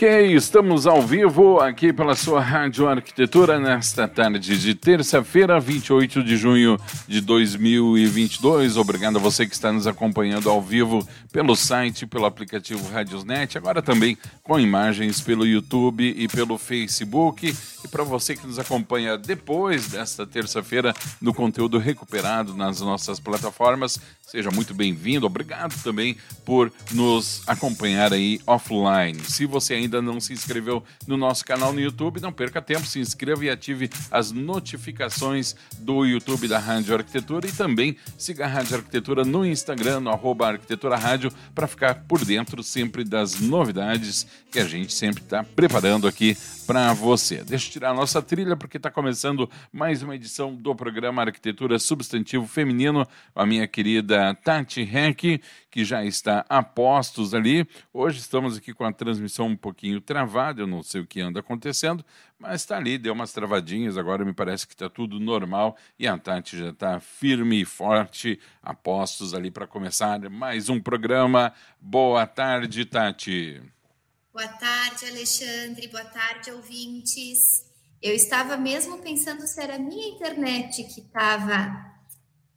Ok, estamos ao vivo aqui pela sua Rádio Arquitetura nesta tarde de terça-feira, 28 de junho de 2022. Obrigado a você que está nos acompanhando ao vivo pelo site, pelo aplicativo Radiosnet, agora também com imagens pelo YouTube e pelo Facebook. E para você que nos acompanha depois desta terça-feira no conteúdo recuperado nas nossas plataformas, seja muito bem-vindo. Obrigado também por nos acompanhar aí offline. Se você ainda não se inscreveu no nosso canal no YouTube, não perca tempo, se inscreva e ative as notificações do YouTube da Rádio Arquitetura e também siga a Rádio Arquitetura no Instagram, no arroba Arquitetura Rádio, para ficar por dentro sempre das novidades que a gente sempre está preparando aqui para você. Deixa eu tirar a nossa trilha porque está começando mais uma edição do programa Arquitetura Substantivo Feminino. A minha querida Tati Heck, que já está a postos ali. Hoje estamos aqui com a transmissão um pouquinho travada, eu não sei o que anda acontecendo, mas está ali, deu umas travadinhas, agora me parece que está tudo normal e a Tati já está firme e forte, a postos ali para começar mais um programa. Boa tarde, Tati. Boa tarde, Alexandre. Boa tarde, ouvintes. Eu estava mesmo pensando se era a minha internet que estava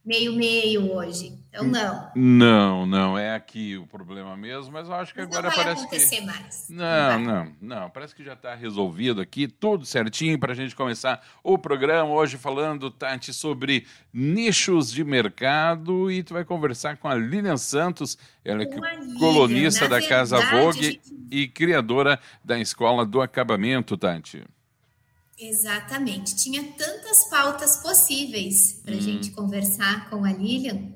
meio-meio hoje. Então, não. Não, não, é aqui o problema mesmo, mas eu acho que Mas agora não vai parece acontecer que. mais. Não, vai. não, não. Parece que já está resolvido aqui, tudo certinho para a gente começar o programa hoje falando, Tati, sobre nichos de mercado e tu vai conversar com a Lilian Santos, ela é Lilian. colunista da Casa verdade, Vogue a gente- e criadora da Escola do Acabamento, Tati. Exatamente. Tinha tantas pautas possíveis para a Uhum. gente conversar com a Lilian,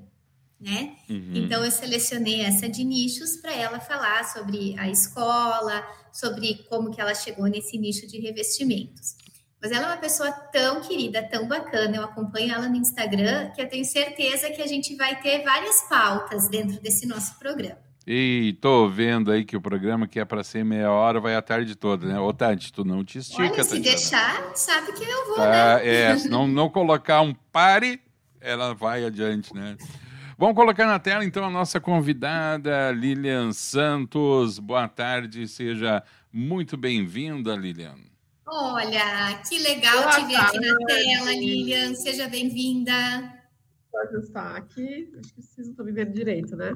né? Uhum. Então eu selecionei essa de nichos para ela falar sobre a escola, sobre como que ela chegou nesse nicho de revestimentos. Mas ela é uma pessoa tão querida, tão bacana, eu acompanho ela no Instagram, que eu tenho certeza que a gente vai ter várias pautas dentro desse nosso programa. E tô vendo aí que o programa que é para ser meia hora vai a tarde toda, né? Ô, Tati, tu não te estica, Olha, se Tatiana. deixar, sabe que eu vou, né? Tá, é, se não, não colocar um pare, ela vai adiante, né? Vamos colocar na tela, então, a nossa convidada, Lilian Santos. Boa tarde, seja muito bem-vinda, Lilian. Olha, que legal Boa te ver aqui na tarde. tela, Lilian. Seja bem-vinda. Vou ajustar aqui. Acho que vocês não estão me vendo direito, né?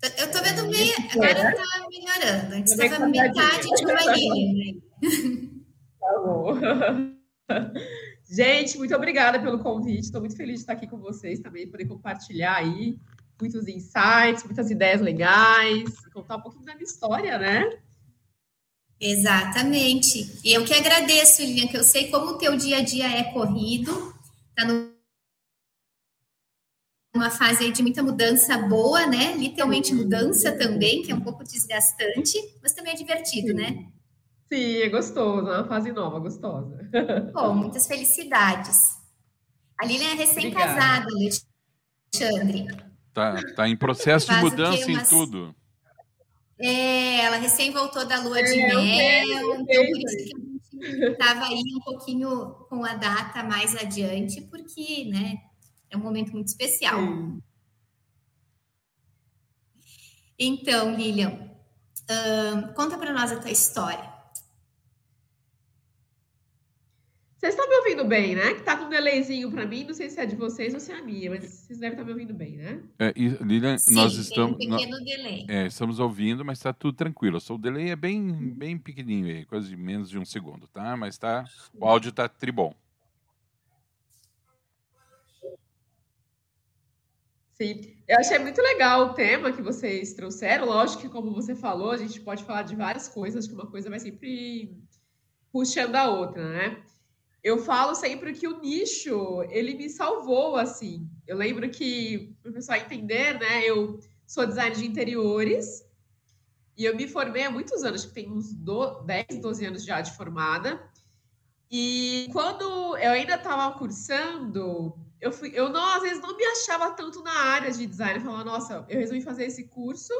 Eu tô vendo meia. Agora tá melhorando. Antes estava metade de uma Lilian. né? Tá bom. Gente, muito obrigada pelo convite. Estou muito feliz de estar aqui com vocês também, poder compartilhar aí muitos insights, muitas ideias legais, contar um pouquinho da minha história, né? Exatamente. E eu que agradeço, Lilian, que eu sei como o teu dia a dia é corrido. Tá numa fase aí de muita mudança boa, né? Literalmente mudança também, que é um pouco desgastante, mas também é divertido, né? Sim, é gostoso, é uma fase nova, gostosa. Bom, muitas felicidades. A Lilian é recém-casada, Alexandre. Tá, tá em processo de mudança quê? em Umas- tudo. É, ela recém voltou da lua de É, mel, então por isso que a gente estava aí um pouquinho com a data mais adiante, porque, né, é um momento muito especial. Sim. Então, Lilian, ahn, conta para nós a tua história. Vocês estão me ouvindo bem, né? Que tá com um delayzinho para mim, não sei se é de vocês ou se é a minha, mas vocês devem estar me ouvindo bem, né? É, e, Lilian, Sim, nós tem estamos. um nó- pequeno delay. é, estamos ouvindo, mas está tudo tranquilo. Só o delay é bem, bem pequenininho aí, de menos de um segundo, tá? Mas tá, o áudio tá tribom. Sim, eu achei muito legal o tema que vocês trouxeram. Lógico que, como você falou, a gente pode falar de várias coisas, que uma coisa vai sempre puxando a outra, né? Eu falo sempre que o nicho, ele me salvou, assim. Eu lembro que, para o pessoal entender, né? Eu sou designer de interiores E eu me formei há muitos anos, que tem uns 10, 12 anos já de formada. E quando eu ainda estava cursando, eu fui, eu não, às vezes não me achava tanto na área de design. Eu falava, nossa, eu resolvi fazer esse curso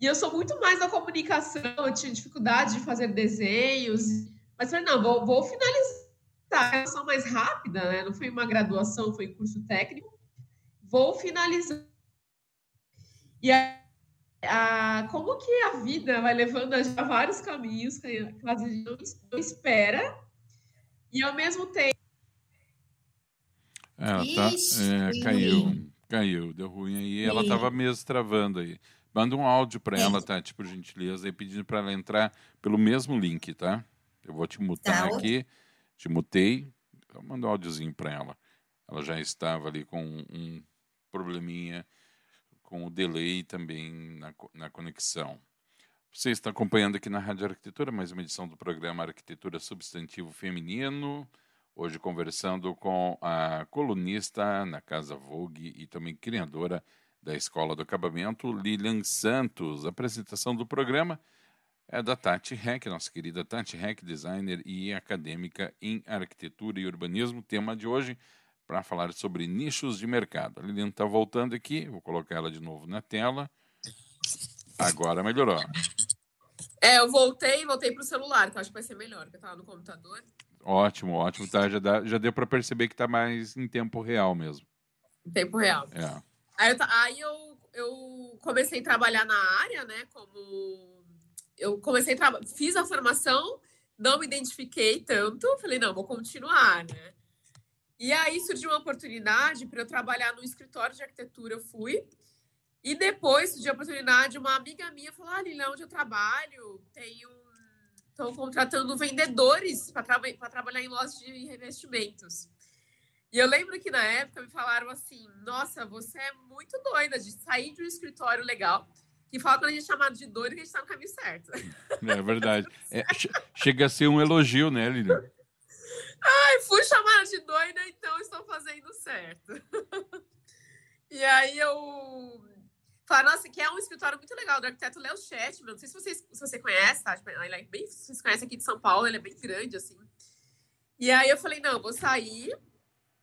e eu sou muito mais da comunicação, eu tinha dificuldade de fazer desenhos, mas falei, não, vou, vou finalizar a graduação mais rápida, né? Não foi uma graduação, foi curso técnico. Vou finalizar. E a, a, como que a vida vai levando a vários caminhos que a gente não espera, e ao mesmo tempo. Ela tá, é, caiu, caiu, deu ruim aí. Ela estava mesmo travando aí. Manda um áudio para ela, Tati, por gentileza, e pedindo para ela entrar pelo mesmo link, tá? Eu vou te mutar tá. aqui. Te mutei. Eu mando um áudiozinho para ela. Ela já estava ali com um probleminha com o delay também na, na conexão. Você está acompanhando aqui na Rádio Arquitetura mais uma edição do programa Arquitetura Substantivo Feminino. Hoje conversando com a colunista na Casa Vogue e também criadora da Escola do Acabamento, Lilian Santos. A apresentação do programa é da Tati Heck, nossa querida Tati Heck, designer e acadêmica em arquitetura e urbanismo. Tema de hoje para falar sobre nichos de mercado. A Lilian está voltando aqui, vou colocar ela de novo na tela. Agora melhorou. É, eu voltei, voltei para o celular, que eu acho que vai ser melhor, porque eu estava no computador. Ótimo, ótimo. Tá, já, dá, já deu para perceber que está mais em tempo real mesmo. Em tempo real. É. Aí, eu, aí eu, eu comecei a trabalhar na área, né? Como eu comecei a fiz a formação, não me identifiquei tanto, falei, não, vou continuar, né? E aí surgiu uma oportunidade para eu trabalhar no escritório de arquitetura, eu fui. E depois surgiu a oportunidade, uma amiga minha falou: ah, Lila, onde eu trabalho, tem um. Estão contratando vendedores para tra trabalhar em lojas de revestimentos. E eu lembro que na época me falaram assim: nossa, você é muito doida de sair de um escritório legal. Que fala quando a gente é chamado de doido que a gente está no caminho certo. É verdade. É, chega a ser um elogio, né, Lilian? Ai, fui chamada de doida, então estou fazendo certo. e aí eu Falaram, nossa, que é um escritório muito legal do arquiteto Léo Chetman. Não sei se, vocês, se você conhece, tá? Tipo, ele é bem, vocês conhecem aqui de São Paulo, ele é bem grande, assim. E aí eu falei, não, vou sair.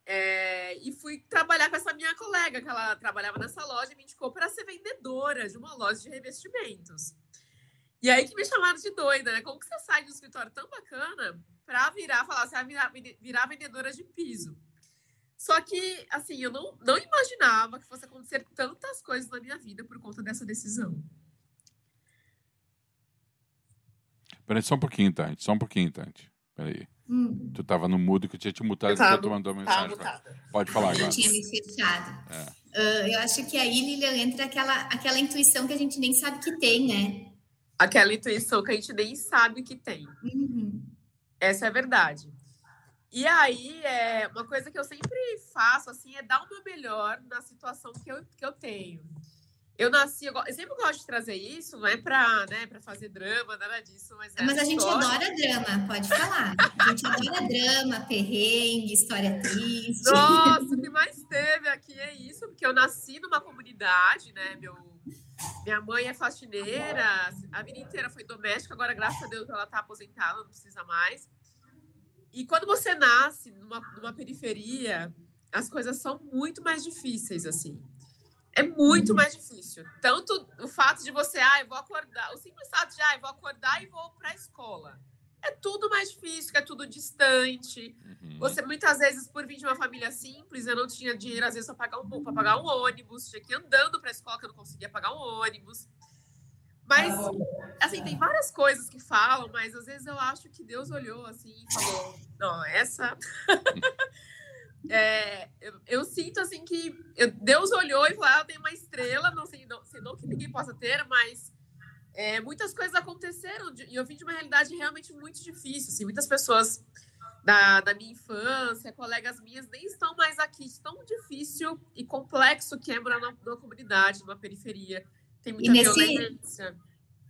É, e fui trabalhar com essa minha colega, que ela trabalhava nessa loja e me indicou para ser vendedora de uma loja de revestimentos. E aí que me chamaram de doida, né? Como que você sai de um escritório tão bacana para virar, falar, você vai virar, virar vendedora de piso? Só que, assim, eu não, não imaginava que fosse acontecer tantas coisas na minha vida por conta dessa decisão. Peraí, só um pouquinho, Tante. Só um pouquinho, Tante. Peraí. Hum. Tu estava no mudo que eu tinha te mutado e tu mandou mensagem. Pode falar agora. Eu tinha me fechado. É. Uh, eu acho que aí, Lilian, entra aquela, aquela intuição que a gente nem sabe que tem, né? Aquela intuição que a gente nem sabe que tem. Uhum. Essa é a verdade. E aí, é, uma coisa que eu sempre faço, assim, é dar o meu melhor na situação que eu, que eu tenho. Eu nasci, eu, sempre gosto de trazer isso, não é para né, fazer drama, nada disso, mas. É mas a gente adora drama, pode falar. A gente adora drama, perrengue, história triste. Nossa, o que mais teve aqui é isso, porque eu nasci numa comunidade, né? Meu, minha mãe é faxineira, a vida inteira foi doméstica, agora, graças a Deus, ela está aposentada, não precisa mais. E quando você nasce numa, numa periferia, as coisas são muito mais difíceis, assim. É muito uhum. mais difícil. Tanto o fato de você, ah, eu vou acordar, o simples fato de, ah, eu vou acordar e vou para a escola. É tudo mais difícil, é tudo distante. Uhum. Você, muitas vezes, por vir de uma família simples, eu não tinha dinheiro, às vezes, para pagar um, pagar um ônibus, tinha que ir andando para a escola, que eu não conseguia pagar um ônibus. Mas, assim, tem várias coisas que falam, mas às vezes eu acho que Deus olhou assim e falou: não, essa. é, eu, eu, sinto assim que eu, Deus olhou e falou: ah, eu tenho uma estrela, não sei, não, sei não que ninguém possa ter, mas é, muitas coisas aconteceram e eu vim de uma realidade realmente muito difícil. Assim, muitas pessoas da, da minha infância, colegas minhas, nem estão mais aqui. Tão difícil e complexo que é morar numa, numa comunidade, numa periferia tem muita nesse, violência.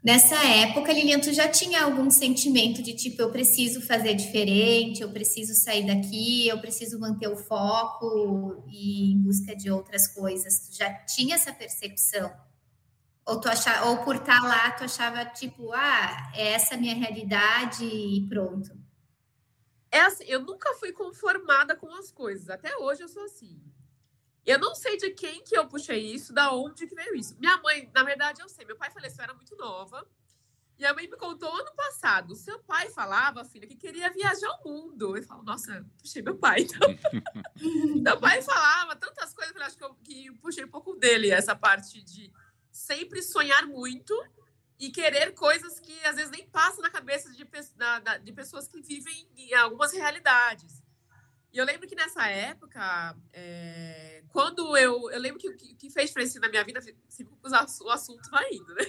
Nessa época, Lilian, tu já tinha algum sentimento de tipo, eu preciso fazer diferente, eu preciso sair daqui, eu preciso manter o foco e em busca de outras coisas. Tu já tinha essa percepção? Ou, tu achava, ou por estar tá lá, tu achava tipo, ah, é essa a minha realidade e pronto. É assim, eu nunca fui conformada com as coisas. Até hoje eu sou assim. Eu não sei de quem que eu puxei isso, da onde que veio isso. Minha mãe, na verdade, eu sei. Meu pai faleceu, eu era muito nova. E a mãe me contou ano passado. Seu pai falava, filha, que queria viajar ao mundo. Eu falo, nossa, puxei meu pai. Então. meu pai falava tantas coisas, eu acho que eu que puxei um pouco dele, essa parte de sempre sonhar muito e querer coisas que às vezes nem passam na cabeça de, de pessoas que vivem em algumas realidades. E eu lembro que nessa época, é, quando eu. Eu lembro que o que, que, fez diferença na minha vida, se o assunto vai indo, né?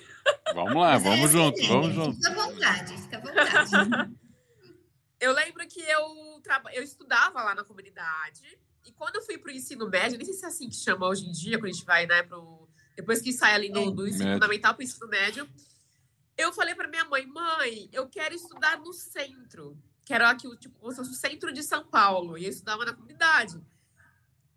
Vamos lá, vamos é, junto, sim, vamos junto. Fica à vontade, fica à vontade. eu lembro que eu, eu estudava lá na comunidade, e quando eu fui para o ensino médio, nem sei se é assim que chama hoje em dia, quando a gente vai, né, pro, depois que sai ali no, do ensino médio. fundamental para o ensino médio, eu falei para minha mãe, mãe, eu quero estudar no centro que era aqui, tipo, o centro de São Paulo, e eu estudava na comunidade.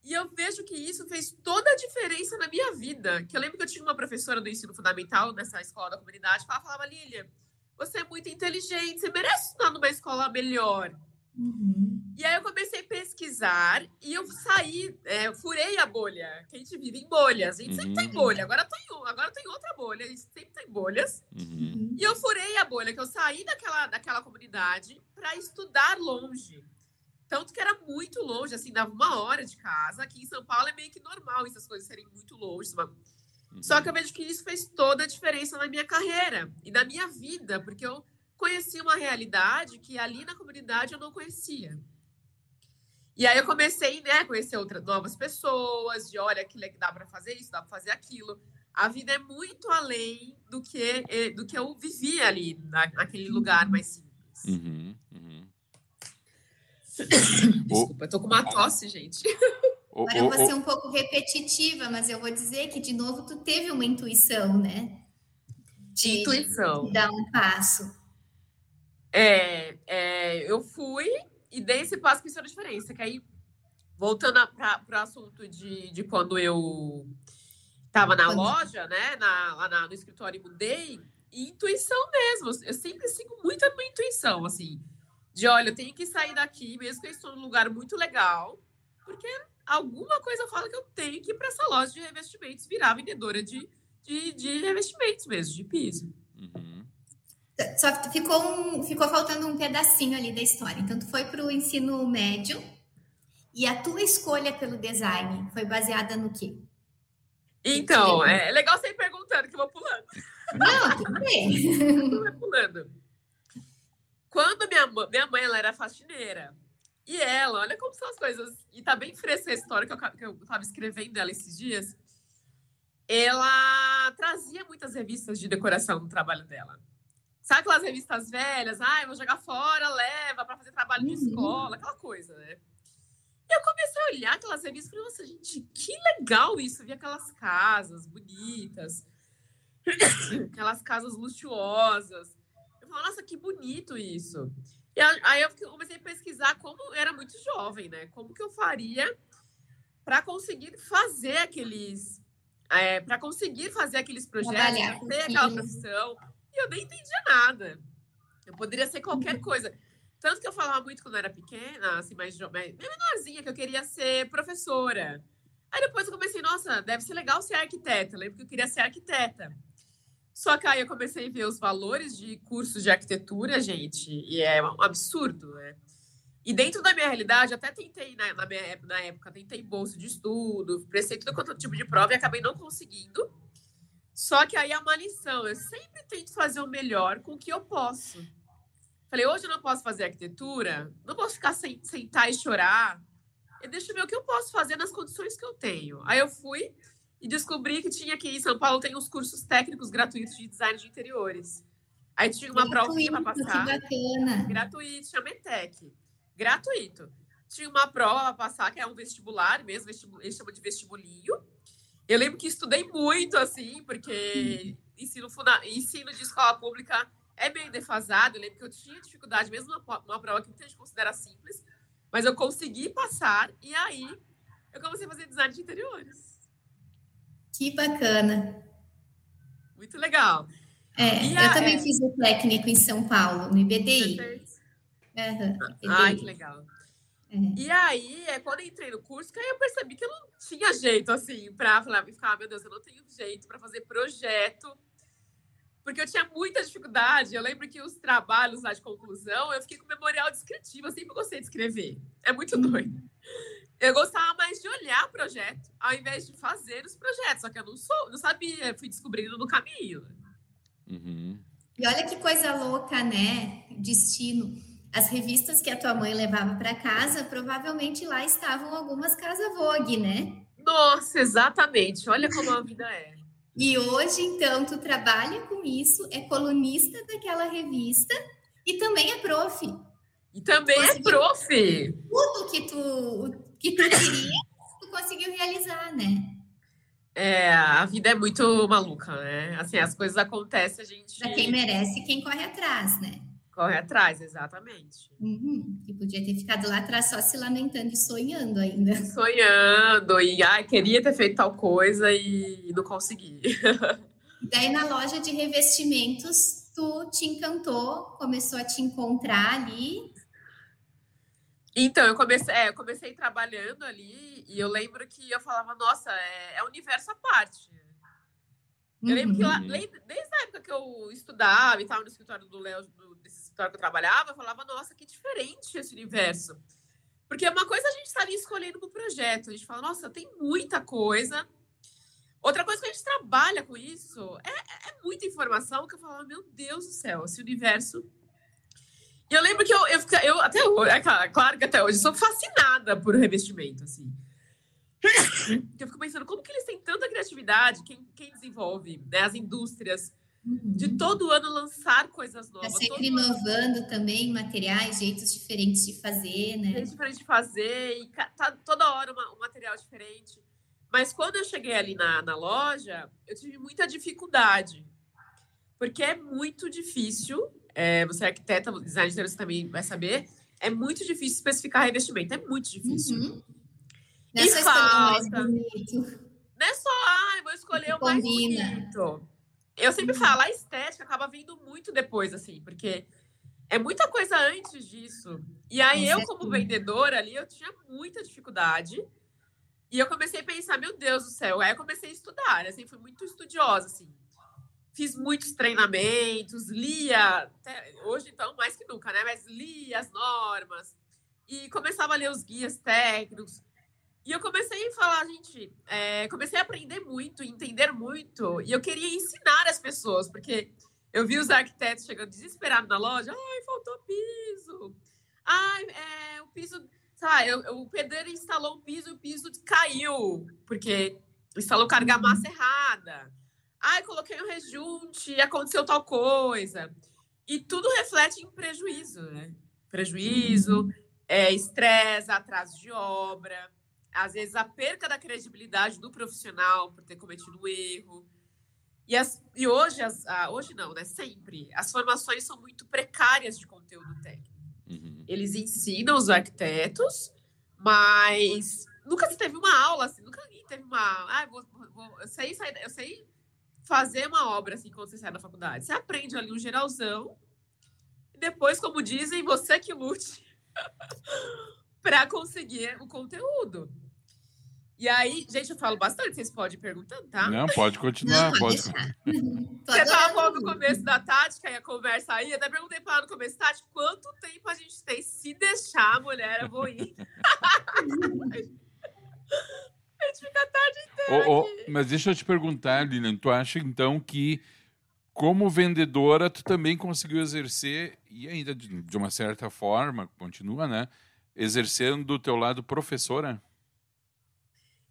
E eu vejo que isso fez toda a diferença na minha vida. Que eu lembro que eu tinha uma professora do ensino fundamental nessa escola da comunidade, que ela falava, Lilia, você é muito inteligente, você merece estudar numa escola melhor. Uhum. E aí eu comecei a pesquisar e eu saí, é, eu furei a bolha, que a gente vive em bolhas. A gente uhum. sempre tem bolha, agora tem, agora tem outra bolha, a gente sempre tem bolhas. Uhum. E eu furei a bolha, que eu saí daquela, daquela comunidade para estudar longe. Tanto que era muito longe, assim, dava uma hora de casa. Aqui em São Paulo é meio que normal essas coisas serem muito longe. Só que eu vejo que isso fez toda a diferença na minha carreira e na minha vida, porque eu conheci uma realidade que ali na comunidade eu não conhecia. E aí eu comecei, né, a conhecer outras novas pessoas, de olha que dá para fazer isso, dá para fazer aquilo. A vida é muito além do que eh, do que eu vivia ali naquele lugar mais simples. Uhum, uhum. Desculpa, eu tô com uma tosse, gente. Agora eu vou ser um pouco repetitiva, mas eu vou dizer que de novo tu teve uma intuição, né? De, intuição. De dar um passo. É, é, eu fui e dei esse passo que fez a diferença. Que aí, voltando para o assunto de, de quando eu estava na loja, né, na, lá na, no escritório e mudei, intuição mesmo. Eu sempre sigo muito a minha intuição, assim, de olha, eu tenho que sair daqui, mesmo que eu estou num lugar muito legal, porque alguma coisa fala que eu tenho que ir para essa loja de revestimentos virar vendedora de, de, de revestimentos mesmo, de piso. Uhum. Só ficou, um, ficou faltando um pedacinho ali da história. Então, tu foi para o ensino médio e a tua escolha pelo design foi baseada no quê? Então, é legal você ir perguntando, que eu vou pulando. Não, tudo bem. Vai pulando. Quando minha, minha mãe ela era faxineira, e ela, olha como são as coisas, e tá bem fresca a história que eu, que eu tava escrevendo dela esses dias, ela trazia muitas revistas de decoração no trabalho dela. Sabe aquelas revistas velhas? Ah, eu vou jogar fora, leva para fazer trabalho de uhum. escola, aquela coisa, né? E eu comecei a olhar aquelas revistas e falei, nossa, gente, que legal isso. Eu vi aquelas casas bonitas, aquelas casas luxuosas. Eu falei, nossa, que bonito isso. E aí eu comecei a pesquisar como era muito jovem, né? Como que eu faria para conseguir fazer aqueles. É, para conseguir fazer aqueles projetos, ter aquela profissão e eu nem entendia nada. Eu poderia ser qualquer uhum. coisa. Tanto que eu falava muito quando eu era pequena, assim, mais jovem, menorzinha, que eu queria ser professora. Aí depois eu comecei, nossa, deve ser legal ser arquiteta. Eu lembro que eu queria ser arquiteta. Só que aí eu comecei a ver os valores de cursos de arquitetura, gente, e é um absurdo, né? E dentro da minha realidade, até tentei, na, na, minha, na época, tentei bolsa de estudo, prestei tudo quanto tipo de prova e acabei não conseguindo. Só que aí é uma lição. Eu sempre tento fazer o melhor com o que eu posso. Falei, hoje eu não posso fazer arquitetura, não posso ficar sem, sentar e chorar. Eu ver o que eu posso fazer nas condições que eu tenho. Aí eu fui e descobri que tinha aqui em São Paulo tem uns cursos técnicos gratuitos de design de interiores. Aí tinha uma prova para passar. Que bacana. Gratuito, chama ETEC. Gratuito. Tinha uma prova para passar, que é um vestibular mesmo, vestibul... eles chamam de vestibulinho. Eu lembro que estudei muito, assim, porque ensino, ensino de escola pública é meio defasado. Eu lembro que eu tinha dificuldade, mesmo numa, numa prova que muita gente considera simples, mas eu consegui passar, e aí eu comecei a fazer design de interiores. Que bacana. muito legal. É, e eu a, também é... fiz o técnico em São Paulo, no IBDI. Uhum, Ai, que legal. É. E aí, é quando entrei no curso, que aí eu percebi que eu não tinha jeito, assim, para falar, ficar, ah, meu Deus, eu não tenho jeito para fazer projeto, porque eu tinha muita dificuldade. Eu lembro que os trabalhos lá de conclusão, eu fiquei com memorial descritivo, eu sempre gostei de escrever. É muito uhum. doido. Eu gostava mais de olhar o projeto, ao invés de fazer os projetos, só que eu não sou, não sabia, fui descobrindo no caminho. Uhum. E olha que coisa louca, né? Destino as revistas que a tua mãe levava para casa, provavelmente lá estavam algumas Casa Vogue, né? Nossa, exatamente. Olha como a vida é. E hoje, então, tu trabalha com isso, é colunista daquela revista e também é prof. E também é conseguiu, é prof. Tudo que tu, que tu queria, tu conseguiu realizar, né? É, a vida é muito maluca, né? Assim, as coisas acontecem, a gente. Pra quem merece, quem corre atrás, né? Corre atrás, exatamente. Uhum, que podia ter ficado lá atrás só se lamentando e sonhando ainda. Sonhando, e ai, queria ter feito tal coisa e não consegui. Daí na loja de revestimentos, tu te encantou, começou a te encontrar ali. Então, eu comecei, é, eu comecei trabalhando ali e eu lembro que eu falava, nossa, é, é universo à parte. Eu lembro que lá, uhum. desde a época que eu estudava e estava no escritório do Léo, desse escritório que eu trabalhava, eu falava, nossa, que diferente esse universo. Porque uma coisa a gente está ali escolhendo para o projeto, a gente fala, nossa, tem muita coisa. Outra coisa que a gente trabalha com isso é, é, é muita informação que eu falava, meu Deus do céu, esse universo. E eu lembro que eu, eu, eu até hoje, é claro que até hoje, sou fascinada por revestimento, assim. eu fico pensando, como que eles têm tanta criatividade, quem, quem desenvolve, né, as indústrias, uhum. de todo ano lançar coisas novas. Tá sempre inovando ano... também materiais, jeitos diferentes de fazer, né? Jeitos diferentes de fazer, e tá toda hora uma, um material diferente. Mas quando eu cheguei ali na, na loja, eu tive muita dificuldade, porque é muito difícil, é, você é arquiteta, designer, você também vai saber, é muito difícil especificar revestimento, é muito difícil. Uhum. Não é só o mais bonito. Não é só, ah, vou escolher o mais bonito. Eu sempre uhum. falo, a estética acaba vindo muito depois, assim, porque é muita coisa antes disso. E aí, eu, como vendedora ali, eu tinha muita dificuldade. E eu comecei a pensar, meu Deus do céu. Aí eu comecei a estudar, assim, fui muito estudiosa, assim. Fiz muitos treinamentos, lia, hoje então mais que nunca, né? Mas lia as normas e começava a ler os guias técnicos. E eu comecei a falar, gente, é, comecei a aprender muito, entender muito, e eu queria ensinar as pessoas, porque eu vi os arquitetos chegando desesperados na loja, ai, faltou piso, ai, é, o piso, sabe, eu, eu, o pedreiro instalou um piso e o piso caiu, porque instalou carga massa errada, ai, coloquei um rejunte e aconteceu tal coisa, e tudo reflete em prejuízo, né? Prejuízo, uhum. é, estresse, atraso de obra, às vezes, a perca da credibilidade do profissional por ter cometido um erro. E, as, e hoje, as, ah, hoje não, né? Sempre. As formações são muito precárias de conteúdo técnico. Uhum. Eles ensinam os arquitetos, mas nunca se teve uma aula assim, nunca teve uma. Ah, vou, vou, eu, sei, eu sei fazer uma obra assim quando você sai da faculdade. Você aprende ali um geralzão, e depois, como dizem, você que lute para conseguir o conteúdo. E aí, gente, eu falo bastante, vocês podem ir perguntando, tá? Não, pode continuar, Não, pode. Você estava falando no começo da tática e a conversa aí, até perguntei para ela no começo, Tati, quanto tempo a gente tem? Se deixar, mulher, eu vou ir. gente fica a tarde inteira. Oh, oh, mas deixa eu te perguntar, Lilian, tu acha então que como vendedora, tu também conseguiu exercer, e ainda de, uma certa forma, continua, né? Exercendo do teu lado professora?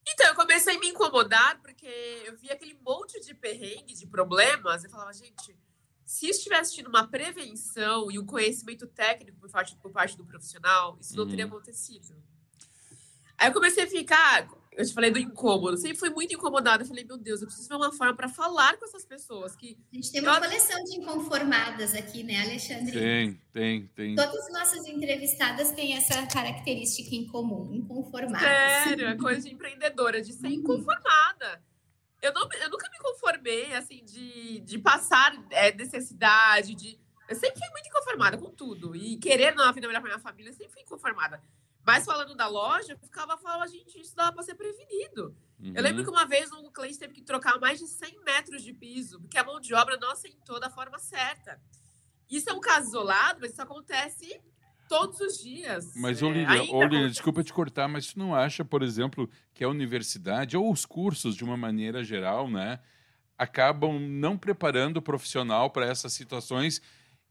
Então, eu comecei a me incomodar porque eu vi aquele monte de perrengue, de problemas, e falava, gente, se estivesse tido uma prevenção e um conhecimento técnico por parte, por parte do profissional, isso não teria uhum. acontecido. Aí eu comecei a ficar, eu te falei do incômodo, sempre fui muito incomodada. Eu falei, meu Deus, eu preciso ver uma forma para falar com essas pessoas. Que a gente tem uma coleção de inconformadas aqui, né, Alexandre? Tem, tem, tem. Todas as nossas entrevistadas têm essa característica em comum, inconformadas. Sério, é coisa de empreendedora, de ser uhum. inconformada. eu, não, eu nunca me conformei, assim, de, de passar é, necessidade, de... Eu sempre fui muito inconformada com tudo. E querer uma vida melhor para minha família, eu sempre fui inconformada. Mas falando da loja, eu ficava falando, gente, isso dava para ser prevenido. Uhum. Eu lembro uhum. que uma vez um cliente teve que trocar mais de 100 metros de piso, porque a mão de obra não assentou da forma certa. Isso é um caso isolado, mas isso acontece todos os dias. Mas, Olívia, é, Olívia desculpa te cortar, mas tu não acha, por exemplo, que a universidade ou os cursos, de uma maneira geral, né, acabam não preparando o profissional para essas situações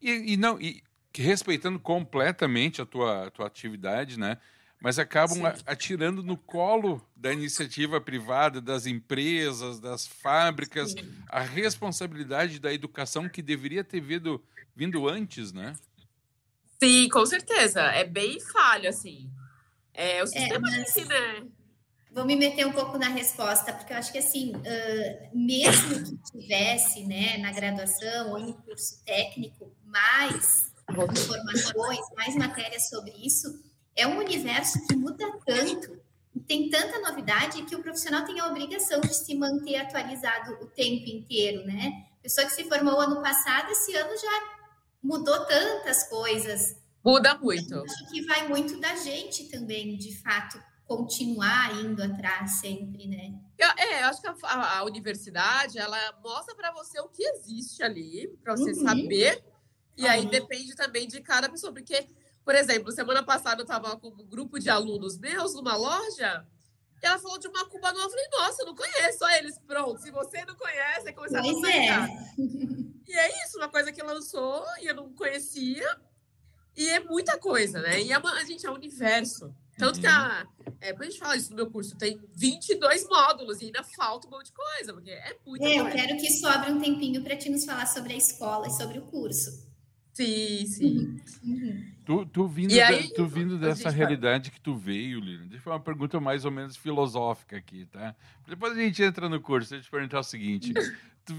e, e não e, respeitando completamente a tua, a tua atividade, né? Mas acabam atirando no colo da iniciativa privada, das empresas, das fábricas, Sim. a responsabilidade da educação que deveria ter vindo, vindo antes, né? Sim, com certeza. É bem falho, assim. É, o é, sistema é, mas... de ensino Vou me meter um pouco na resposta, porque eu acho que, assim, uh, mesmo que tivesse, né, na graduação ou em curso técnico, mais informações, mais matérias sobre isso, é um universo que muda tanto, tem tanta novidade que o profissional tem a obrigação de se manter atualizado o tempo inteiro, né? Pessoa que se formou ano passado, esse ano já mudou tantas coisas. Muda muito. Acho que vai muito da gente também, de fato, continuar indo atrás sempre, né? Eu, é, eu acho que a, a, universidade ela mostra para você o que existe ali, para você uhum. saber. E uhum. aí depende também de cada pessoa, porque, por exemplo, semana passada eu estava com um grupo de alunos meus numa loja. E ela falou de uma Cuba nova. Eu falei, nossa, eu não conheço. Só eles, pronto. Se você não conhece, é começar pois a é. E é isso, uma coisa que lançou e eu não conhecia. E é muita coisa, né? E é uma, a gente é um universo. Tanto uhum. que a, é, quando a gente fala isso no meu curso, tem 22 módulos e ainda falta um monte de coisa, porque é muito. É, eu quero que sobre um tempinho para te nos falar sobre a escola e sobre o curso. Sim, sim. Uhum. Tu, tu vindo, aí, tu vindo dessa realidade que tu veio, Lilian, deixa eu uma pergunta mais ou menos filosófica aqui, tá? Depois a gente entra no curso, deixa eu te perguntar o seguinte tu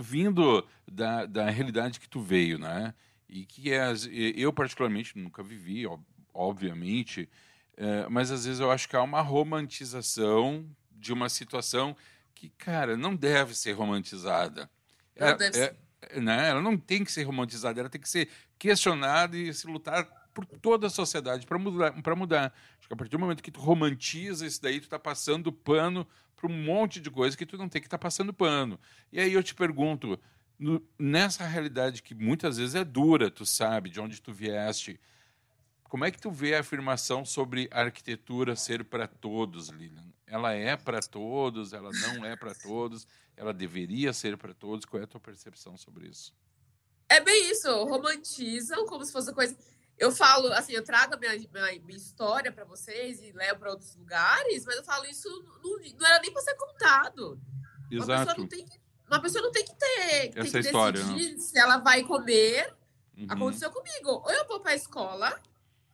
vindo da, da realidade que tu veio, né? E que é, eu particularmente nunca vivi, obviamente, é, mas às vezes eu acho que há uma romantização de uma situação que, cara, não deve ser romantizada. É, deve é, ser. Né? Ela não tem que ser romantizada, ela tem que ser questionada e se lutar por toda a sociedade para mudar, para mudar. Acho que a partir do momento que tu romantiza isso daí, tu está passando pano para um monte de coisa que tu não tem que estar tá passando pano. E aí eu te pergunto, no, nessa realidade que muitas vezes é dura, tu sabe, de onde tu vieste, como é que tu vê a afirmação sobre a arquitetura ser para todos, Lilian? Ela é para todos, ela não é para todos, ela deveria ser para todos. Qual é a tua percepção sobre isso? É bem isso, romantizam como se fosse coisa eu falo, assim, eu trago a minha, minha, minha história para vocês e levo para outros lugares, mas eu falo isso não, não era nem para ser contado. Exato. Uma pessoa não tem que, uma pessoa não tem que ter Essa tem que história, decidir né? se ela vai comer. Uhum. Aconteceu comigo. Ou eu vou para a escola,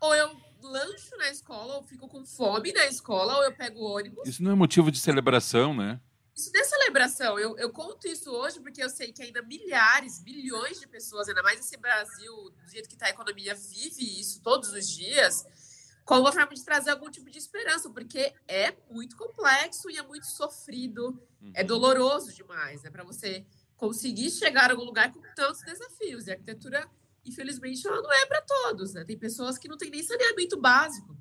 ou eu lancho na escola, ou fico com fome na escola, ou eu pego ônibus. Isso não é motivo de celebração, né? Isso não é celebração. Eu, eu conto isso hoje porque eu sei que ainda milhares, milhões de pessoas, ainda mais esse Brasil, do jeito que está a economia, vive isso todos os dias, como uma forma de trazer algum tipo de esperança, porque é muito complexo e é muito sofrido, é uhum. é doloroso demais, né? Para você conseguir chegar a algum lugar com tantos desafios. E a arquitetura, infelizmente, ela não é para todos, né? Tem pessoas que não têm nem saneamento básico.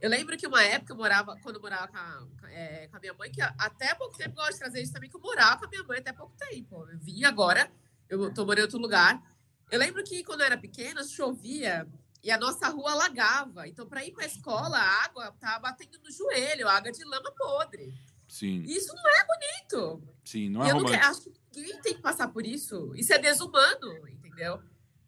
Eu lembro que uma época eu morava, quando eu morava com a, é, com a minha mãe, que até pouco tempo, gosto de trazer isso também, que eu morava com a minha mãe até pouco tempo. Eu vim agora, eu tô morando em outro lugar. Eu lembro que quando eu era pequena, chovia e a nossa rua alagava. Então, para ir para a escola, a água estava batendo no joelho, água de lama podre. Sim. Isso não é bonito. Sim, não é eu romântico. Não acho que ninguém tem que passar por isso. Isso é desumano, entendeu?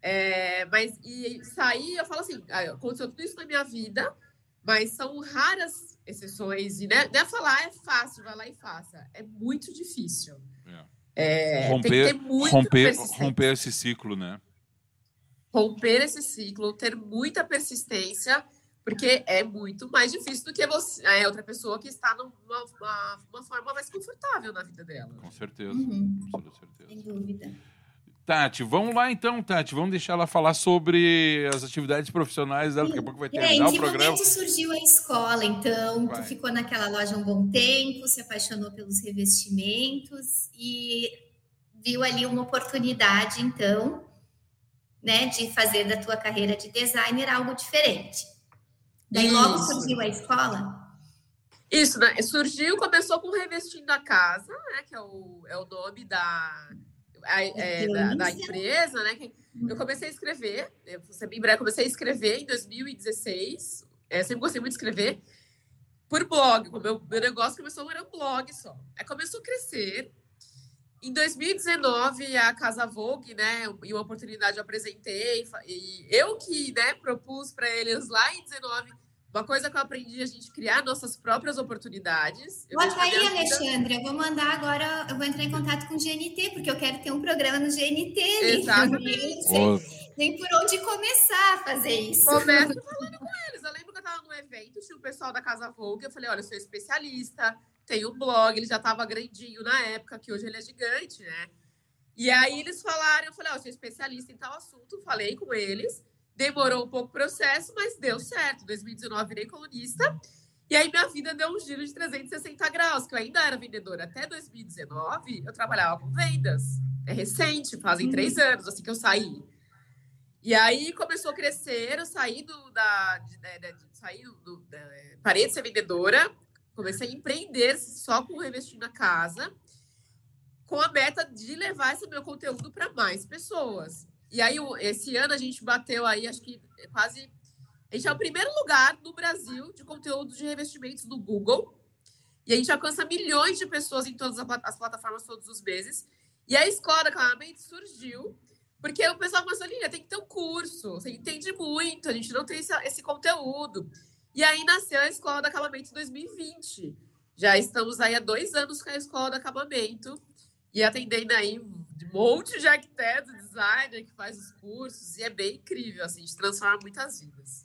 É, mas e sair, eu falo assim, ah, aconteceu tudo isso na minha vida, mas são raras exceções. E né, não é falar é fácil, vai lá e faça. É muito difícil. É. É, romper, romper, romper esse ciclo, né? Romper esse ciclo, ter muita persistência, porque é muito mais difícil do que você, é outra pessoa que está numa uma, uma forma mais confortável na vida dela. Com certeza, uhum. com certeza. Sem dúvida. Tati, vamos lá então, Tati. Vamos deixar ela falar sobre as atividades profissionais dela. Daqui a pouco vai terminar o programa. Surgiu a escola, então? Vai. Tu ficou naquela loja um bom tempo, se apaixonou pelos revestimentos e viu ali uma oportunidade, então, né, de fazer da tua carreira de designer algo diferente. Daí Isso. logo surgiu a escola? Isso, né? surgiu, começou com Revestindo a Casa, né, que é o, é o nome da, a, é, da, da, empresa, né? Eu uhum. comecei a escrever, eu comecei a escrever em 2016. É, sempre gostei muito de escrever por blog. O meu, meu negócio começou era um blog só. Aí começou a crescer. Em 2019, a Casa Vogue, né, e uma oportunidade eu apresentei, e eu que, né, propus para eles lá em 19 uma coisa que eu aprendi é a gente criar nossas próprias oportunidades. Bota aí, vida... Alexandre. Eu vou mandar agora, eu vou entrar em contato com o GNT, porque eu quero ter um programa no GNT. Exatamente. Nem por onde começar a fazer isso. Começa falando com eles. Eu lembro que eu estava no evento, tinha o pessoal da Casa Vogue, eu falei, olha, eu sou especialista, tenho um blog, ele já estava grandinho na época, que hoje ele é gigante, né? E aí eles falaram, eu falei, ó, oh, eu sou especialista em tal assunto, falei com eles. Demorou um pouco o processo, mas deu certo. Em 2019 virei colunista. E aí minha vida deu um giro de 360 graus, que eu ainda era vendedora. Até 2019 eu trabalhava com vendas. É recente, fazem três uhum. anos assim que eu saí. E aí começou a crescer, eu saí do, da, de, de, de, saí do, da, parei de ser vendedora, comecei a empreender só com revestindo a casa, com a meta de levar esse meu conteúdo para mais pessoas. E aí, esse ano a gente bateu aí, acho que quase. A gente é o primeiro lugar no Brasil de conteúdo de revestimentos do Google. E a gente alcança milhões de pessoas em todas as plataformas todos os meses. E a escola da Aclamamento surgiu porque o pessoal começou, Lília, tem que ter um curso, você entende muito, a gente não tem esse, esse conteúdo. E aí nasceu a Escola do Acabamento em 2020. Já estamos aí há dois anos com a Escola do Acabamento e atendendo aí um monte de arquiteto, designer que faz os cursos, e é bem incrível, assim, de transforma muitas vidas.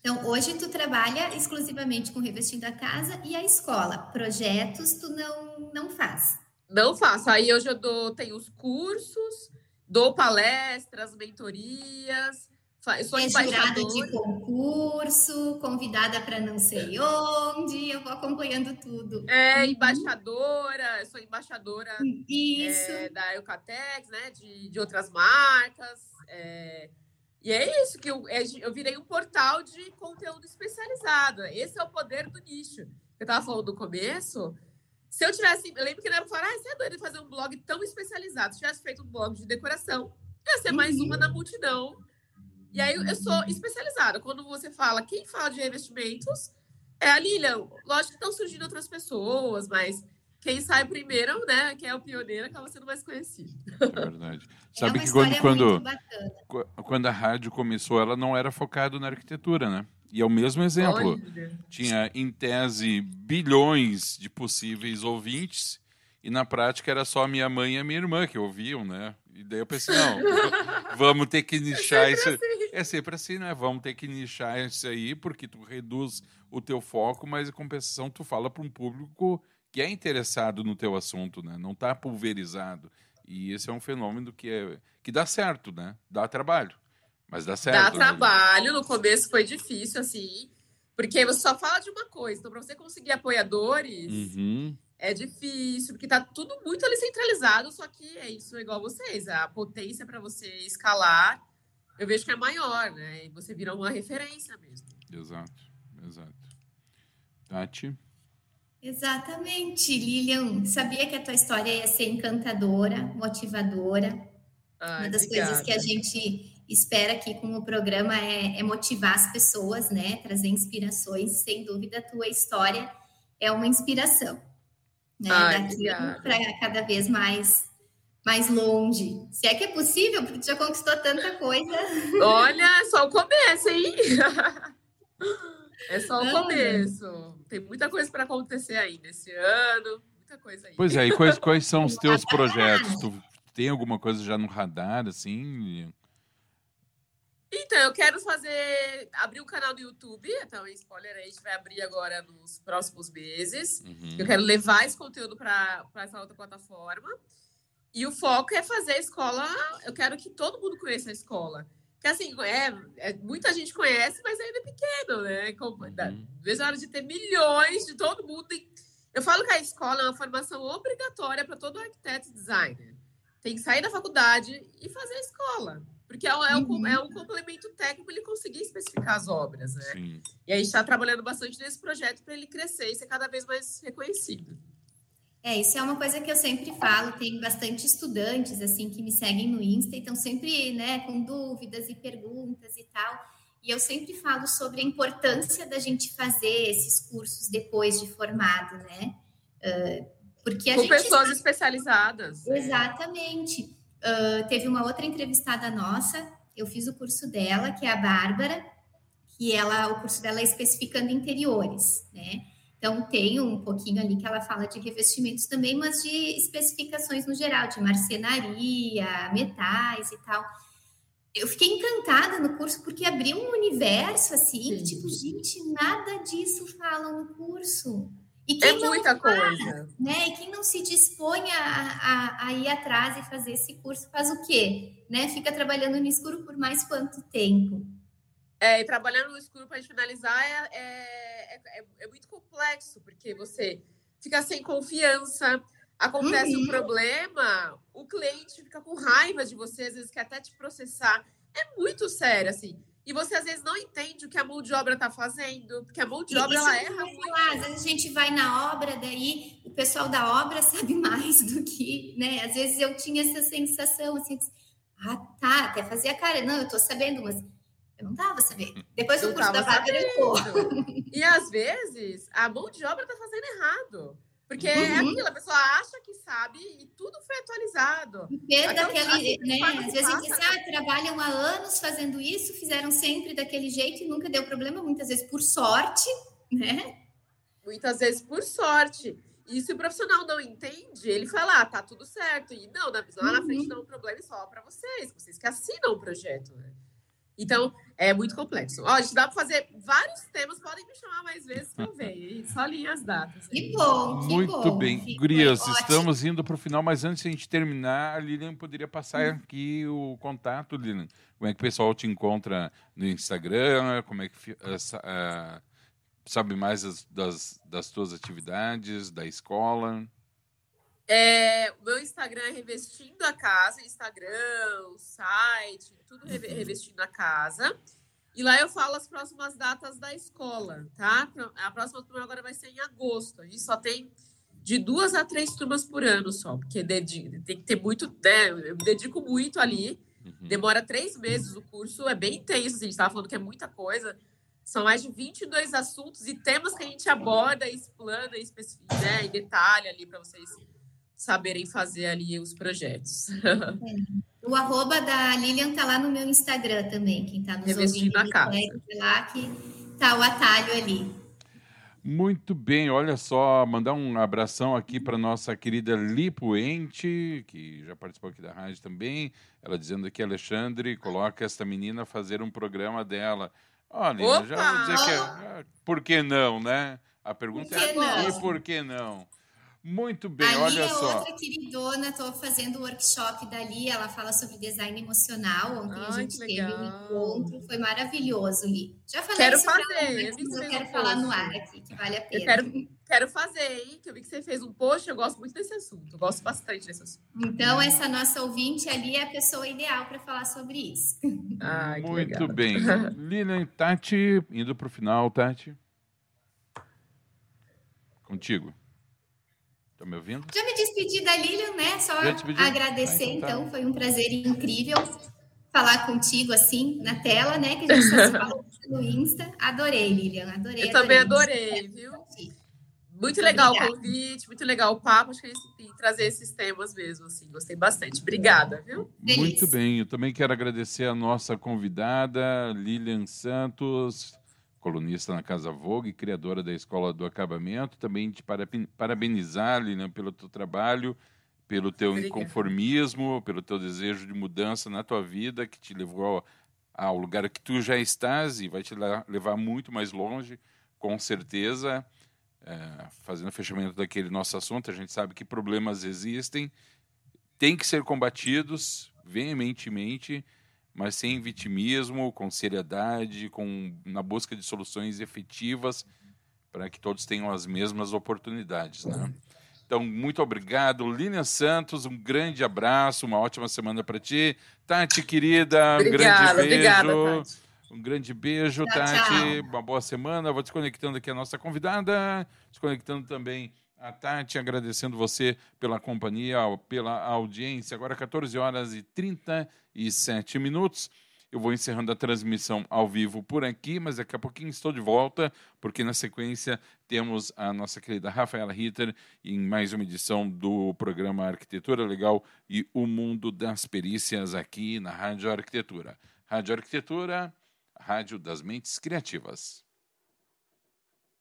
Então, hoje tu trabalha exclusivamente com revestindo a casa e a escola. Projetos tu não, não faz? Não faço. Aí hoje eu dou, tenho os cursos, dou palestras, mentorias, sou é jurada de concurso, convidada para não sei onde, eu vou acompanhando tudo. É, uhum. embaixadora, eu sou embaixadora isso. É, da Eucatex, né? De, de outras marcas. É, e é isso que eu, é, eu virei um portal de conteúdo especializado. Esse é o poder do nicho. Eu estava falando no começo. Se eu tivesse. Eu lembro que era falar, ah, você é doido de fazer um blog tão especializado. Se tivesse feito um blog de decoração, ia ser mais uma na multidão e aí eu sou especializada. Quando você fala, quem fala de investimentos é a Lilian. Lógico que estão surgindo outras pessoas, mas quem sai primeiro, né, que é o pioneiro, acaba sendo mais conhecido. É verdade. É Sabe que quando, quando, quando a rádio começou, ela não era focada na arquitetura, né? E é o mesmo exemplo. Olha. Tinha, em tese, bilhões de possíveis ouvintes, e na prática era só minha mãe e a minha irmã que ouviam, né? E daí eu pensei, não, vamos ter que é nichar é isso. Assim. É sempre assim, né? Vamos ter que nichar isso aí, porque tu reduz o teu foco, mas em compensação tu fala para um público que é interessado no teu assunto, né? Não está pulverizado. E esse é um fenômeno que, é, que dá certo, né? Dá trabalho, mas dá certo. Dá né? trabalho, no começo foi difícil, assim, porque você só fala de uma coisa. Então, para você conseguir apoiadores... Uhum é difícil, porque tá tudo muito ali centralizado, só que é isso, é igual vocês. A potência para você escalar, eu vejo que é maior, né? E você vira uma referência mesmo. Exato, exato. Tati? Exatamente, Lilian. Sabia que a tua história ia ser encantadora, motivadora. Ai, uma das obrigada. coisas que a gente espera aqui com o programa é, é motivar as pessoas, né? Trazer inspirações. Sem dúvida, a tua história é uma inspiração né? Ai, daqui para cada vez mais mais longe. Se é que é possível, porque tu já conquistou tanta coisa. Olha, é só o começo, hein? É só o começo. Tem muita coisa para acontecer ainda esse ano, muita coisa aí. Pois é, e quais, quais são os teus projetos? Tu tem alguma coisa já no radar, assim? Então, eu quero fazer. abrir um canal do YouTube. Então, spoiler aí, a gente vai abrir agora nos próximos meses. Uhum. Eu quero levar esse conteúdo para essa outra plataforma. E o foco é fazer a escola. Eu quero que todo mundo conheça a escola. Que assim, é, é muita gente conhece, mas ainda é pequeno, né? Como, uhum. Veja a hora de ter milhões de todo mundo. Eu falo que a escola é uma formação obrigatória para todo arquiteto e designer. Tem que sair da faculdade e fazer a escola. Porque é, é, um, uhum. é um complemento técnico ele conseguir especificar as obras, né? Sim. E a gente está trabalhando bastante nesse projeto para ele crescer e ser cada vez mais reconhecido. É, isso é uma coisa que eu sempre falo, tem bastante estudantes, assim, que me seguem no Insta e estão sempre, né, com dúvidas e perguntas e tal. E eu sempre falo sobre a importância da gente fazer esses cursos depois de formado, né? Uh, porque a com gente pessoas sabe... especializadas. Exatamente. Uh, teve uma outra entrevistada nossa, eu fiz o curso dela, que é a Bárbara, que ela, o curso dela é especificando interiores, né? Então, tem um pouquinho ali que ela fala de revestimentos também, mas de especificações no geral, de marcenaria, metais e tal. Eu fiquei encantada no curso porque abriu um universo assim, que, tipo, gente, nada disso falam no curso. E quem é muita faz, coisa. Né? E quem não se dispõe a, a, a, ir atrás e fazer esse curso faz o quê? Né? Fica trabalhando no escuro por mais quanto tempo? É, e trabalhando no escuro, para a gente finalizar, é, é, é, é, muito complexo, porque você fica sem confiança, acontece uhum. um problema, o cliente fica com raiva de você, às vezes quer até te processar. É muito sério, assim. E você às vezes não entende o que a mão de obra está fazendo, porque a mão de obra ela erra muito. Falar, às vezes a gente vai na obra, daí o pessoal da obra sabe mais do que, né? Às vezes eu tinha essa sensação assim, ah, tá, até fazia cara, não, eu estou sabendo, mas eu não estava sabendo. Depois do curso da Bárbara, E às vezes a mão de obra está fazendo errado. Porque é uhum. é aquilo, a pessoa acha que sabe e tudo foi atualizado. E daquele, né? Às vezes a gente diz, ah, trabalham há anos fazendo isso, fizeram sempre daquele jeito e nunca deu problema, muitas vezes por sorte, né? Muitas vezes por sorte. E se o profissional não entende, ele fala, ah, tá tudo certo. E não, na, lá na frente uhum. não é um problema só para vocês, vocês que assinam o projeto, né? Então, é muito complexo. Ó, a gente dá para fazer vários temas, podem me chamar mais vezes que eu venho. Só linha as datas. Que bom, que Muito bom. bem. Gurias, estamos indo para o final, mas antes de a gente terminar, a Lilian poderia passar hum. aqui o contato, Lilian. Como é que o pessoal te encontra no Instagram? Como é que uh, sabe mais das, das, das tuas atividades, da escola? É, o meu Instagram é Revestindo a Casa, Instagram, o site, tudo uhum. Revestindo a Casa. E lá eu falo as próximas datas da escola, tá? A próxima turma agora vai ser em agosto. A gente só tem de duas a três turmas por ano só, porque tem que ter muito, né? Eu me dedico muito ali. Uhum. Demora três meses o curso, é bem intenso. Assim, a gente estava falando que é muita coisa. São mais de 22 assuntos e temas que a gente aborda, explana, né, em detalhe ali para vocês saberem fazer ali os projetos. É. O arroba da Lilian tá lá no meu Instagram também, quem tá nos Revestindo ouvindo. Casa. lá que tá o atalho ali. Muito bem, olha só, mandar um abração aqui para nossa querida Lipoente, que já participou aqui da rádio também. Ela dizendo que Alexandre coloca esta menina a fazer um programa dela. Olha, Opa! já vou dizer que é, por que não, né? A pergunta é e por que não? Muito bem, Ali olha é só. outra queridona, estou fazendo o workshop dali, ela fala sobre design emocional. Ontem Ai, a gente teve um encontro, foi maravilhoso, Li. Já falei quero isso fazer, mas eu quero falar no ar aqui, que vale a pena. Eu quero, quero fazer, hein? Que eu vi que você fez um post, eu gosto muito desse assunto, eu gosto bastante desse assunto. Então, essa nossa ouvinte ali é a pessoa ideal para falar sobre isso. Ai, muito legal. bem. Lina e Tati, indo para o final, Tati. Contigo. Estão me ouvindo? Já me despedi da Lilian, né? Só agradecer, ah, então, tá. então, foi um prazer incrível falar contigo assim na tela, né? Que a gente só se falou no Insta. Adorei, Lilian, adorei. Eu adorei. também adorei, viu? Muito, muito legal obrigada. o convite, muito legal o papo. Acho que a gente tem que trazer esses temas mesmo, assim. Gostei bastante. Obrigada, viu? Muito bem. Eu também quero agradecer a nossa convidada, Lilian Santos colunista na Casa Vogue, criadora da Escola do Acabamento, também te parabenizar, Lilian, pelo teu trabalho, pelo teu Obrigada. inconformismo, pelo teu desejo de mudança na tua vida, que te levou ao lugar que tu já estás e vai te levar muito mais longe, com certeza. É, fazendo o fechamento daquele nosso assunto, a gente sabe que problemas existem, têm que ser combatidos veementemente, mas sem vitimismo, com seriedade, com na busca de soluções efetivas para que todos tenham as mesmas oportunidades, né? Então, muito obrigado. Lilian Santos, um grande abraço, uma ótima semana para ti. Tati, querida, um grande beijo. Obrigada, Tati. Um grande beijo, tchau, Tati. Tchau. Uma boa semana. Vou desconectando aqui a nossa convidada, desconectando também a Tati, agradecendo você pela companhia, pela audiência. Agora, 14 horas e 37 minutos. Eu vou encerrando a transmissão ao vivo por aqui, mas daqui a pouquinho estou de volta, porque na sequência temos a nossa querida Rafaela Ritter em mais uma edição do programa Arquitetura Legal e o Mundo das Perícias aqui na Rádio Arquitetura. Rádio Arquitetura, rádio das mentes criativas.